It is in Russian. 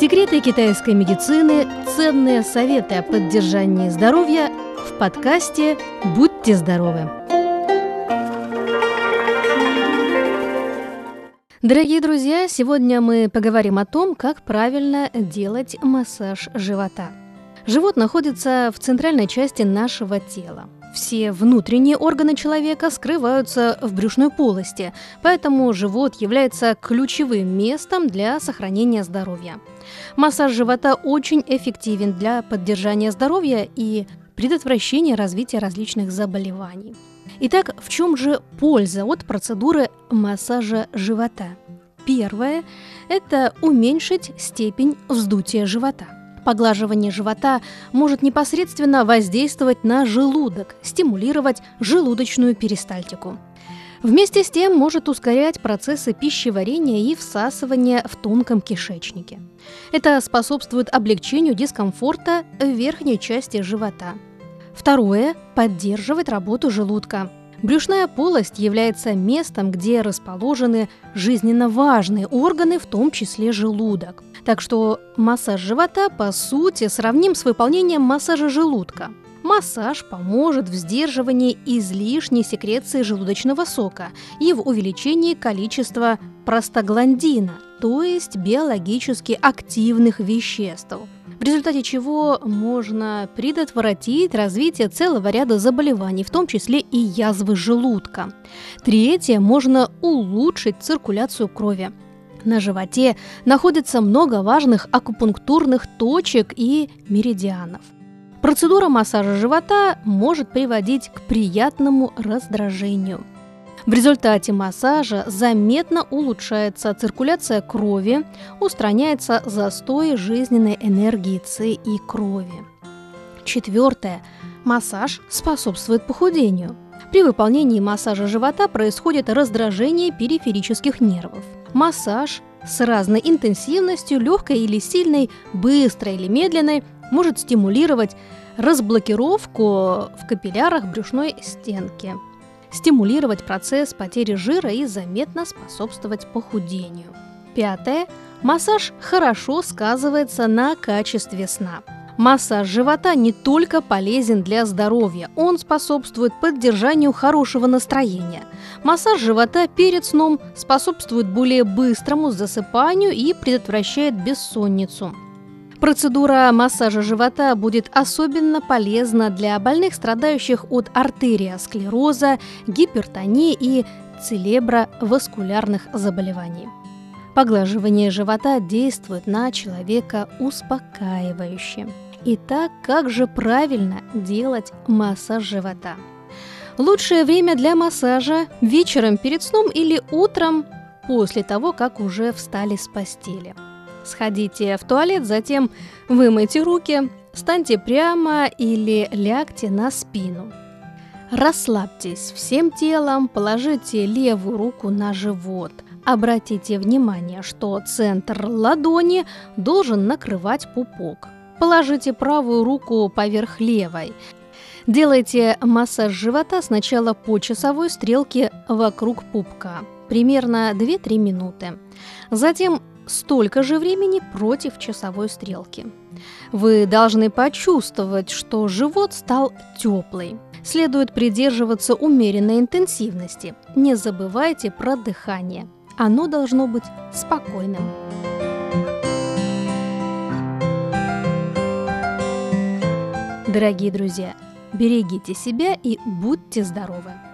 Секреты китайской медицины, ценные советы о поддержании здоровья в подкасте «Будьте здоровы». Дорогие друзья, сегодня мы поговорим о том, как правильно делать массаж живота. Живот находится в центральной части нашего тела. Все внутренние органы человека скрываются в брюшной полости, поэтому живот является ключевым местом для сохранения здоровья. Массаж живота очень эффективен для поддержания здоровья и предотвращения развития различных заболеваний. Итак, в чем же польза от процедуры массажа живота? Первое – это уменьшить степень вздутия живота. Поглаживание живота может непосредственно воздействовать на желудок, стимулировать желудочную перистальтику. Вместе с тем может ускорять процессы пищеварения и всасывания в тонком кишечнике. Это способствует облегчению дискомфорта в верхней части живота. Второе – поддерживает работу желудка. Брюшная полость является местом, где расположены жизненно важные органы, в том числе желудок. Так что массаж живота, по сути, сравним с выполнением массажа желудка. Массаж поможет в сдерживании излишней секреции желудочного сока и в увеличении количества простагландина, то есть биологически активных веществ, в результате чего можно предотвратить развитие целого ряда заболеваний, в том числе и язвы желудка. Третье, можно улучшить циркуляцию крови. На животе находится много важных акупунктурных точек и меридианов. Процедура массажа живота может приводить к приятному раздражению. В результате массажа заметно улучшается циркуляция крови, устраняется застой жизненной энергии С и крови. Четвертое. Массаж способствует похудению. При выполнении массажа живота происходит раздражение периферических нервов. Массаж с разной интенсивностью, легкой или сильной, быстрой или медленной, может стимулировать разблокировку в капиллярах брюшной стенки, стимулировать процесс потери жира и заметно способствовать похудению. Пятое. Массаж хорошо сказывается на качестве сна. Массаж живота не только полезен для здоровья, он способствует поддержанию хорошего настроения. Массаж живота перед сном способствует более быстрому засыпанию и предотвращает бессонницу. Процедура массажа живота будет особенно полезна для больных, страдающих от артериосклероза, гипертонии и целеброваскулярных заболеваний. Поглаживание живота действует на человека успокаивающе. Итак, как же правильно делать массаж живота? Лучшее время для массажа – вечером перед сном или утром после того, как уже встали с постели. Сходите в туалет, затем вымойте руки, станьте прямо или лягте на спину. Расслабьтесь всем телом, положите левую руку на живот – Обратите внимание, что центр ладони должен накрывать пупок. Положите правую руку поверх левой. Делайте массаж живота сначала по часовой стрелке вокруг пупка, примерно 2-3 минуты. Затем столько же времени против часовой стрелки. Вы должны почувствовать, что живот стал теплый. Следует придерживаться умеренной интенсивности. Не забывайте про дыхание – оно должно быть спокойным. Дорогие друзья, берегите себя и будьте здоровы!